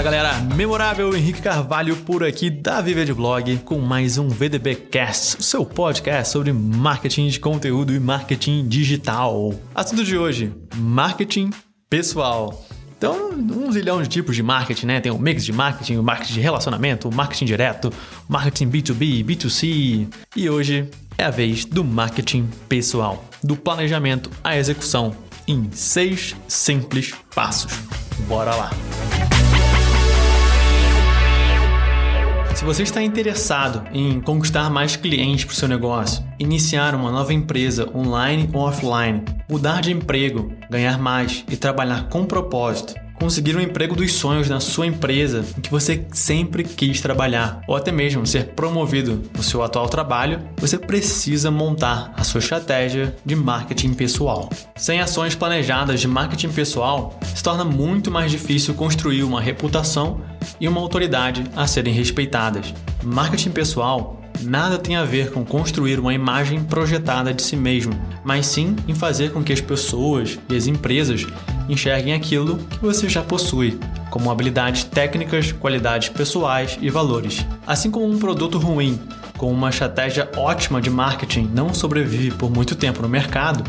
Fala galera, memorável Henrique Carvalho por aqui da Viver de Blog com mais um VDB Cast, o seu podcast sobre marketing de conteúdo e marketing digital. Assunto de hoje: marketing pessoal. Então, um zilhão de tipos de marketing, né? Tem o mix de marketing, o marketing de relacionamento, o marketing direto, marketing B2B, B2C. E hoje é a vez do marketing pessoal, do planejamento à execução, em seis simples passos. Bora lá! Se você está interessado em conquistar mais clientes para o seu negócio, iniciar uma nova empresa online ou offline, mudar de emprego, ganhar mais e trabalhar com propósito, conseguir um emprego dos sonhos na sua empresa em que você sempre quis trabalhar, ou até mesmo ser promovido no seu atual trabalho, você precisa montar a sua estratégia de marketing pessoal. Sem ações planejadas de marketing pessoal, se torna muito mais difícil construir uma reputação e uma autoridade a serem respeitadas. Marketing pessoal nada tem a ver com construir uma imagem projetada de si mesmo, mas sim em fazer com que as pessoas e as empresas enxerguem aquilo que você já possui, como habilidades técnicas, qualidades pessoais e valores. Assim como um produto ruim com uma estratégia ótima de marketing não sobrevive por muito tempo no mercado,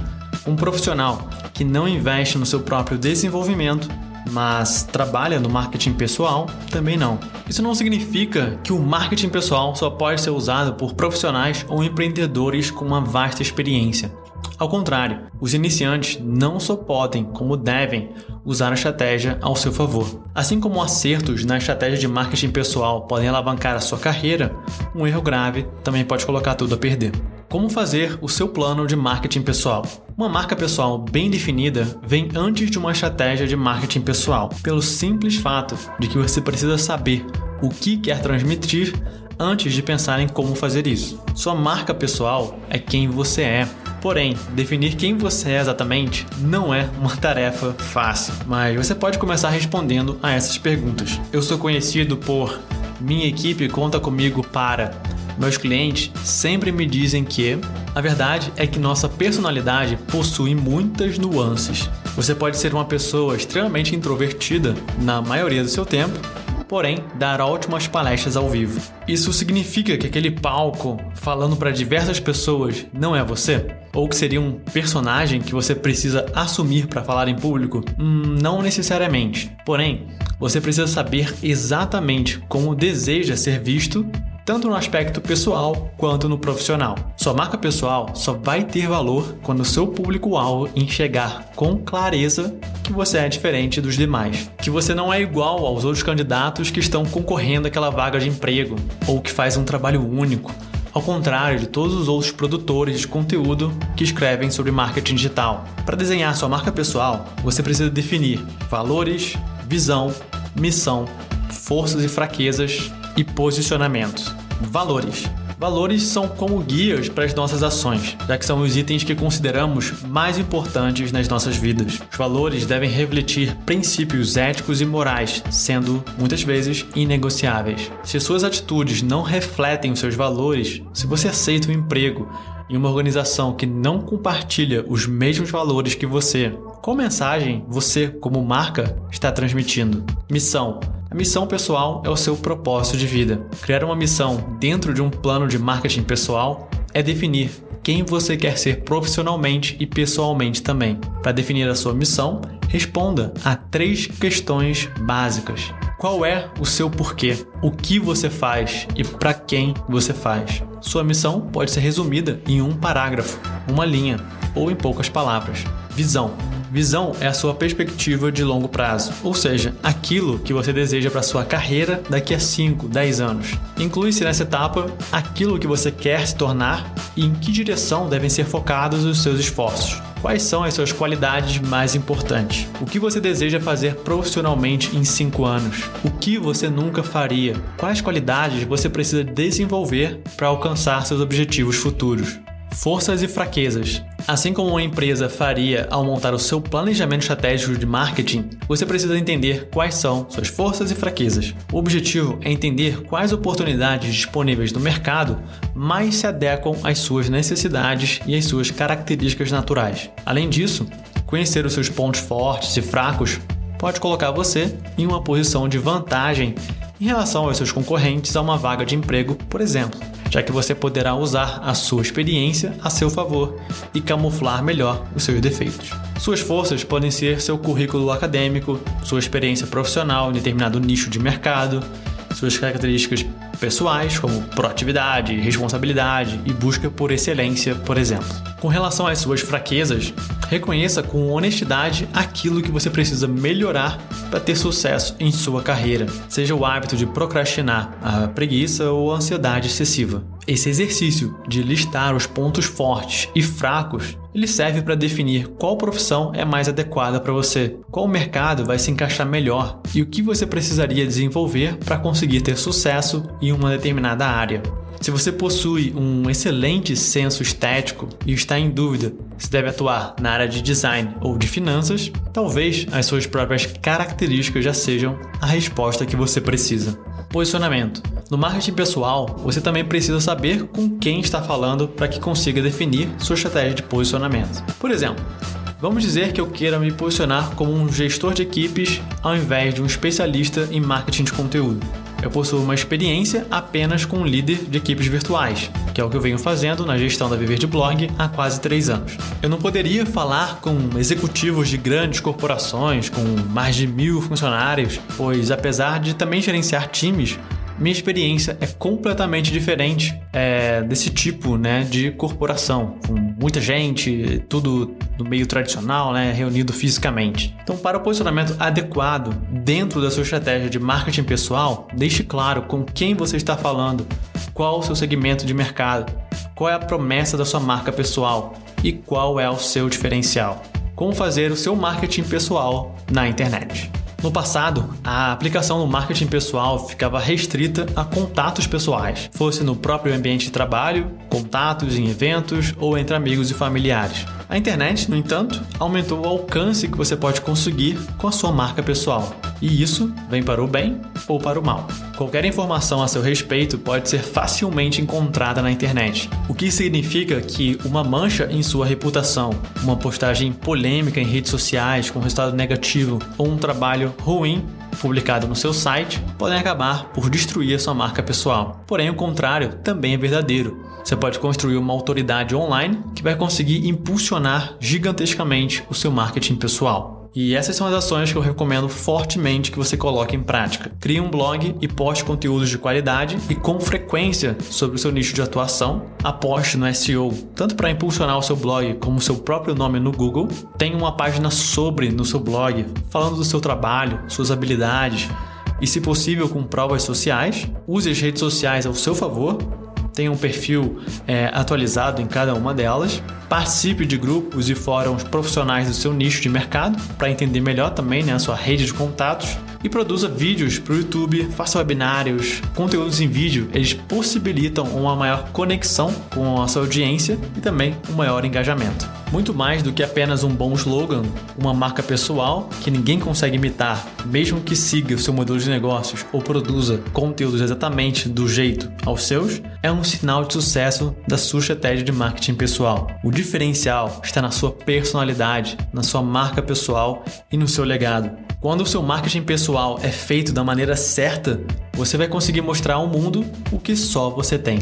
um profissional que não investe no seu próprio desenvolvimento mas trabalha no marketing pessoal, também não. Isso não significa que o marketing pessoal só pode ser usado por profissionais ou empreendedores com uma vasta experiência. Ao contrário, os iniciantes não só podem, como devem, usar a estratégia ao seu favor. Assim como acertos na estratégia de marketing pessoal podem alavancar a sua carreira, um erro grave também pode colocar tudo a perder. Como fazer o seu plano de marketing pessoal? Uma marca pessoal bem definida vem antes de uma estratégia de marketing pessoal, pelo simples fato de que você precisa saber o que quer transmitir antes de pensar em como fazer isso. Sua marca pessoal é quem você é. Porém, definir quem você é exatamente não é uma tarefa fácil, mas você pode começar respondendo a essas perguntas. Eu sou conhecido por minha equipe conta comigo para meus clientes sempre me dizem que a verdade é que nossa personalidade possui muitas nuances. Você pode ser uma pessoa extremamente introvertida na maioria do seu tempo, porém dar ótimas palestras ao vivo. Isso significa que aquele palco falando para diversas pessoas não é você? Ou que seria um personagem que você precisa assumir para falar em público? Hum, não necessariamente. Porém, você precisa saber exatamente como deseja ser visto tanto no aspecto pessoal quanto no profissional. Sua marca pessoal só vai ter valor quando seu público-alvo enxergar com clareza que você é diferente dos demais, que você não é igual aos outros candidatos que estão concorrendo àquela vaga de emprego ou que faz um trabalho único. Ao contrário de todos os outros produtores de conteúdo que escrevem sobre marketing digital. Para desenhar sua marca pessoal, você precisa definir valores, visão, missão, forças e fraquezas e posicionamentos. Valores. Valores são como guias para as nossas ações, já que são os itens que consideramos mais importantes nas nossas vidas. Os valores devem refletir princípios éticos e morais, sendo muitas vezes inegociáveis. Se suas atitudes não refletem os seus valores, se você aceita um emprego em uma organização que não compartilha os mesmos valores que você, qual mensagem você, como marca, está transmitindo? Missão a missão pessoal é o seu propósito de vida. Criar uma missão dentro de um plano de marketing pessoal é definir quem você quer ser profissionalmente e pessoalmente também. Para definir a sua missão, responda a três questões básicas. Qual é o seu porquê? O que você faz e para quem você faz? Sua missão pode ser resumida em um parágrafo, uma linha ou em poucas palavras. Visão Visão é a sua perspectiva de longo prazo, ou seja, aquilo que você deseja para sua carreira daqui a 5, 10 anos. Inclui-se nessa etapa aquilo que você quer se tornar e em que direção devem ser focados os seus esforços. Quais são as suas qualidades mais importantes? O que você deseja fazer profissionalmente em 5 anos? O que você nunca faria? Quais qualidades você precisa desenvolver para alcançar seus objetivos futuros? Forças e fraquezas. Assim como uma empresa faria ao montar o seu planejamento estratégico de marketing, você precisa entender quais são suas forças e fraquezas. O objetivo é entender quais oportunidades disponíveis no mercado mais se adequam às suas necessidades e às suas características naturais. Além disso, conhecer os seus pontos fortes e fracos pode colocar você em uma posição de vantagem em relação aos seus concorrentes a uma vaga de emprego, por exemplo, já que você poderá usar a sua experiência a seu favor e camuflar melhor os seus defeitos. Suas forças podem ser seu currículo acadêmico, sua experiência profissional em determinado nicho de mercado, suas características pessoais, como proatividade, responsabilidade e busca por excelência, por exemplo. Com relação às suas fraquezas, reconheça com honestidade aquilo que você precisa melhorar para ter sucesso em sua carreira, seja o hábito de procrastinar, a preguiça ou a ansiedade excessiva. Esse exercício de listar os pontos fortes e fracos, ele serve para definir qual profissão é mais adequada para você, qual mercado vai se encaixar melhor e o que você precisaria desenvolver para conseguir ter sucesso em uma determinada área. Se você possui um excelente senso estético e está em dúvida se deve atuar na área de design ou de finanças, talvez as suas próprias características já sejam a resposta que você precisa. Posicionamento. No marketing pessoal, você também precisa saber com quem está falando para que consiga definir sua estratégia de posicionamento. Por exemplo, Vamos dizer que eu queira me posicionar como um gestor de equipes ao invés de um especialista em marketing de conteúdo. Eu possuo uma experiência apenas com líder de equipes virtuais, que é o que eu venho fazendo na gestão da Viver de Blog há quase três anos. Eu não poderia falar com executivos de grandes corporações com mais de mil funcionários, pois apesar de também gerenciar times, minha experiência é completamente diferente é, desse tipo né, de corporação, com muita gente, tudo no meio tradicional, né, reunido fisicamente. Então, para o posicionamento adequado dentro da sua estratégia de marketing pessoal, deixe claro com quem você está falando, qual o seu segmento de mercado, qual é a promessa da sua marca pessoal e qual é o seu diferencial. Como fazer o seu marketing pessoal na internet. No passado, a aplicação no marketing pessoal ficava restrita a contatos pessoais, fosse no próprio ambiente de trabalho, contatos em eventos ou entre amigos e familiares. A internet, no entanto, aumentou o alcance que você pode conseguir com a sua marca pessoal. E isso vem para o bem ou para o mal. Qualquer informação a seu respeito pode ser facilmente encontrada na internet, o que significa que uma mancha em sua reputação, uma postagem polêmica em redes sociais com resultado negativo ou um trabalho ruim publicado no seu site podem acabar por destruir a sua marca pessoal. Porém, o contrário também é verdadeiro. Você pode construir uma autoridade online que vai conseguir impulsionar gigantescamente o seu marketing pessoal. E essas são as ações que eu recomendo fortemente que você coloque em prática. Crie um blog e poste conteúdos de qualidade e com frequência sobre o seu nicho de atuação. Aposte no SEO, tanto para impulsionar o seu blog como o seu próprio nome no Google. Tenha uma página sobre no seu blog, falando do seu trabalho, suas habilidades e, se possível, com provas sociais. Use as redes sociais ao seu favor tenha um perfil é, atualizado em cada uma delas, participe de grupos e fóruns profissionais do seu nicho de mercado para entender melhor também né, a sua rede de contatos. E produza vídeos para o YouTube, faça webinários, conteúdos em vídeo, eles possibilitam uma maior conexão com a sua audiência e também um maior engajamento. Muito mais do que apenas um bom slogan, uma marca pessoal que ninguém consegue imitar, mesmo que siga o seu modelo de negócios ou produza conteúdos exatamente do jeito aos seus, é um sinal de sucesso da sua estratégia de marketing pessoal. O diferencial está na sua personalidade, na sua marca pessoal e no seu legado. Quando o seu marketing pessoal é feito da maneira certa, você vai conseguir mostrar ao mundo o que só você tem.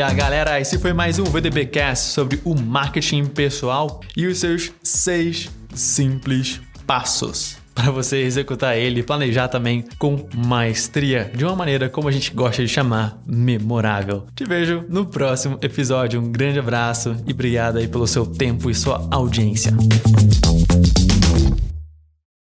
Maravilha, galera! Esse foi mais um VDBcast sobre o marketing pessoal e os seus seis simples passos para você executar ele e planejar também com maestria, de uma maneira como a gente gosta de chamar, memorável. Te vejo no próximo episódio. Um grande abraço e obrigado aí pelo seu tempo e sua audiência.